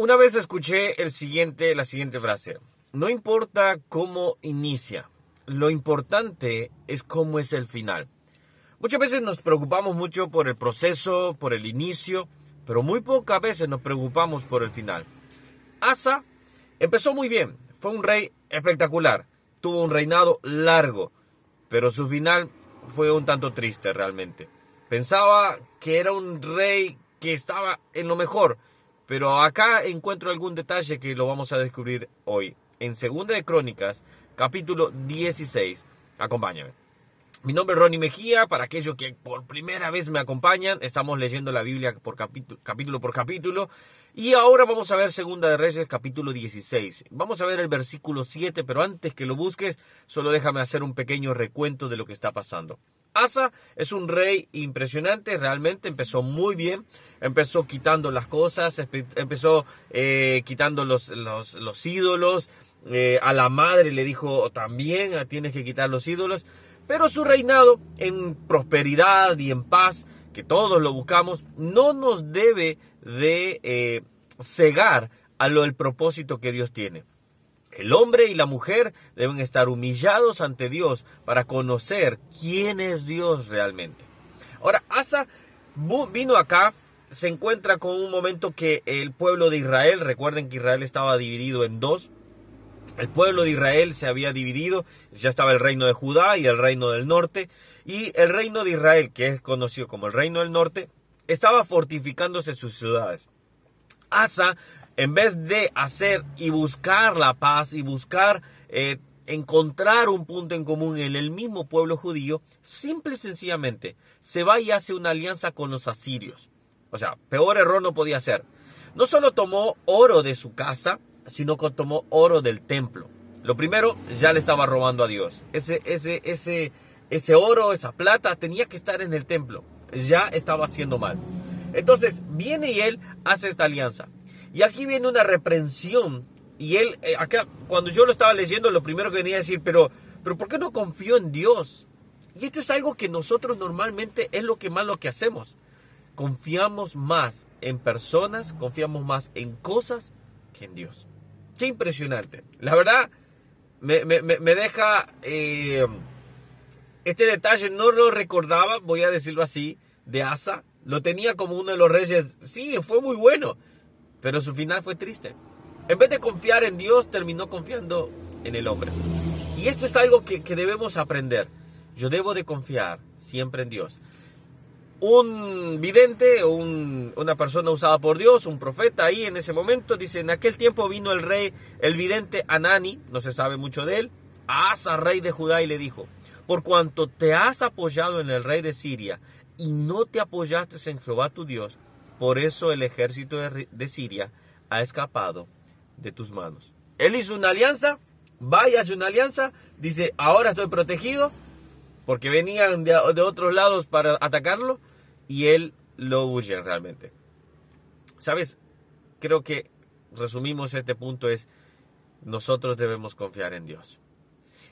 Una vez escuché el siguiente, la siguiente frase. No importa cómo inicia, lo importante es cómo es el final. Muchas veces nos preocupamos mucho por el proceso, por el inicio, pero muy pocas veces nos preocupamos por el final. Asa empezó muy bien, fue un rey espectacular, tuvo un reinado largo, pero su final fue un tanto triste realmente. Pensaba que era un rey que estaba en lo mejor, pero acá encuentro algún detalle que lo vamos a descubrir hoy. En Segunda de Crónicas, capítulo 16. Acompáñame. Mi nombre es Ronnie Mejía, para aquellos que por primera vez me acompañan, estamos leyendo la Biblia por capítulo, por capítulo y ahora vamos a ver Segunda de Reyes capítulo 16. Vamos a ver el versículo 7, pero antes que lo busques, solo déjame hacer un pequeño recuento de lo que está pasando. Asa es un rey impresionante, realmente empezó muy bien, empezó quitando las cosas, empezó eh, quitando los, los, ídolos, eh, a la madre le dijo también ah, tienes que quitar los ídolos, pero su reinado en prosperidad y en paz, que todos lo buscamos, no nos debe de eh, cegar a lo el propósito que Dios tiene. El hombre y la mujer deben estar humillados ante Dios para conocer quién es Dios realmente. Ahora, Asa vino acá, se encuentra con un momento que el pueblo de Israel, recuerden que Israel estaba dividido en dos, el pueblo de Israel se había dividido, ya estaba el reino de Judá y el reino del norte, y el reino de Israel, que es conocido como el reino del norte, estaba fortificándose sus ciudades. Asa, en vez de hacer y buscar la paz y buscar eh, encontrar un punto en común en el mismo pueblo judío, simple y sencillamente se va y hace una alianza con los asirios. O sea, peor error no podía ser. No solo tomó oro de su casa, sino que tomó oro del templo. Lo primero, ya le estaba robando a Dios. Ese, ese, ese, ese oro, esa plata, tenía que estar en el templo. Ya estaba haciendo mal. Entonces, viene y él hace esta alianza. Y aquí viene una reprensión. Y él, eh, acá, cuando yo lo estaba leyendo, lo primero que venía a decir, pero, pero ¿por qué no confió en Dios? Y esto es algo que nosotros normalmente es lo que más lo que hacemos. Confiamos más en personas, confiamos más en cosas que en Dios. Qué impresionante. La verdad, me, deja... Eh, este detalle no lo recordaba, voy a decirlo así, de Asa. Lo tenía como uno de los reyes. Sí, fue muy bueno. Pero su final fue triste. En vez de confiar en Dios, terminó confiando en el hombre. Y esto es algo que, que debemos aprender. Yo debo de confiar siempre en Dios un vidente, un, una persona usada por Dios, un profeta ahí en ese momento, dice, en aquel tiempo vino el rey, el vidente Anani, no se sabe mucho de él, a Asa, rey de Judá, y le dijo, por cuanto te has apoyado en el rey de Siria y no te apoyaste en Jehová tu Dios, por eso el ejército de, Siria ha escapado de tus manos. Él hizo una alianza, vaya hace una alianza, dice, ahora estoy protegido, porque venían de, otros lados para atacarlo, y él lo huye realmente. ¿Sabes? Creo que resumimos este punto es nosotros debemos confiar en Dios.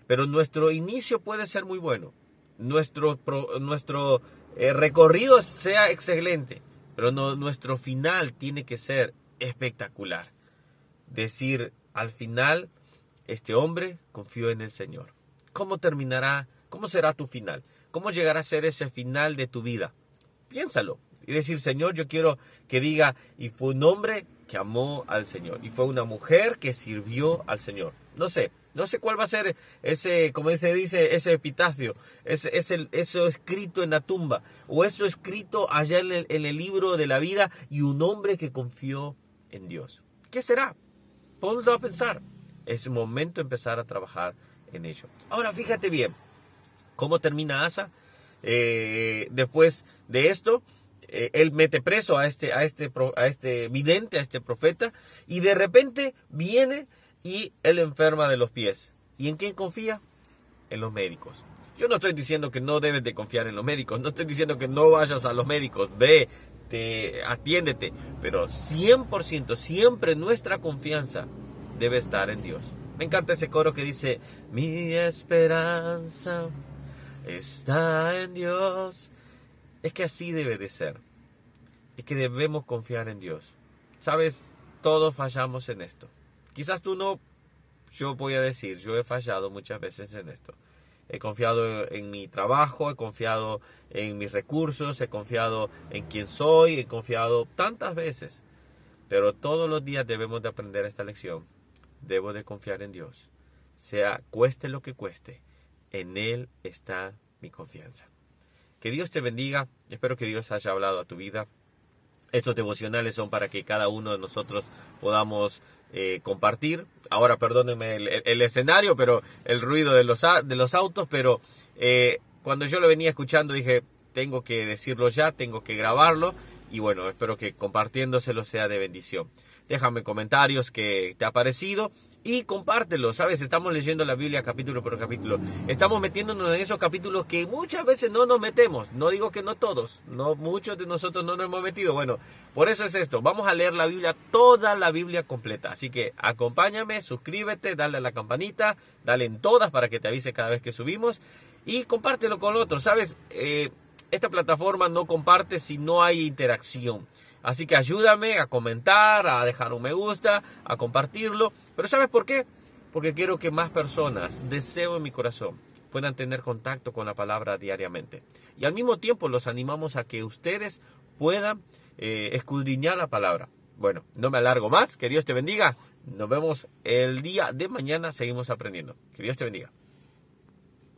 Pero nuestro inicio puede ser muy bueno. Nuestro, nuestro eh, recorrido sea excelente. Pero nuestro final tiene que ser espectacular. Decir, al final, este hombre confió en el Señor. ¿Cómo terminará? ¿Cómo será tu final? ¿Cómo llegará a ser ese final de tu vida? Piénsalo. Y decir, Señor, yo quiero que diga, y fue un hombre que amó al Señor. Y fue una mujer que sirvió al Señor. No sé, no sé cuál va a ser ese, como se dice, ese epitafio, ese, ese, eso escrito en la tumba, o eso escrito allá en el, libro de la vida, y un hombre que confió en Dios. ¿Qué será? Ponlo a pensar. Es momento de empezar a trabajar en ello. Ahora, fíjate bien, ¿cómo termina Asa? Eh, después de esto, eh, él mete preso a este, a, este, a este vidente, a este profeta, y de repente viene y él enferma de los pies. ¿Y en quién confía? En los médicos. Yo no estoy diciendo que no debes de confiar en los médicos, no estoy diciendo que no vayas a los médicos, ve, te, atiéndete, pero 100%, siempre nuestra confianza debe estar en Dios. Me encanta ese coro que dice, mi esperanza está en Dios. Es que así debe de ser. Es que debemos confiar en Dios. Sabes, todos fallamos en esto. Quizás tú no, yo voy a decir, yo he fallado muchas veces en esto. He confiado en mi trabajo, he confiado en mis recursos, he confiado en quién soy, he confiado tantas veces. Pero todos los días debemos de aprender esta lección. Debo de confiar en Dios. Sea cueste lo que cueste, en Él está mi confianza. Que Dios te bendiga. Espero que Dios haya hablado a tu vida. Estos devocionales son para que cada uno de nosotros podamos eh, compartir. Ahora perdónenme el, escenario, pero el ruido de los, de los autos, pero eh, cuando yo lo venía escuchando dije, tengo que decirlo ya, tengo que grabarlo y bueno, espero que compartiéndoselo sea de bendición. Déjame comentarios que te ha parecido y compártelo, ¿sabes? Estamos leyendo la Biblia capítulo por capítulo. Estamos metiéndonos en esos capítulos que muchas veces no nos metemos. No digo que no todos, no muchos de nosotros no nos hemos metido. Bueno, por eso es esto. Vamos a leer la Biblia, toda la Biblia completa. Así que acompáñame, suscríbete, dale a la campanita, dale en todas para que te avise cada vez que subimos y compártelo con otros, ¿sabes? Eh, esta plataforma no comparte si no hay interacción. Así que ayúdame a comentar, a dejar un me gusta, a compartirlo. Pero ¿sabes por qué? Porque quiero que más personas, deseo en mi corazón, puedan tener contacto con la palabra diariamente. Y al mismo tiempo los animamos a que ustedes puedan eh, escudriñar la palabra. Bueno, no me alargo más. Que Dios te bendiga. Nos vemos el día de mañana. Seguimos aprendiendo. Que Dios te bendiga.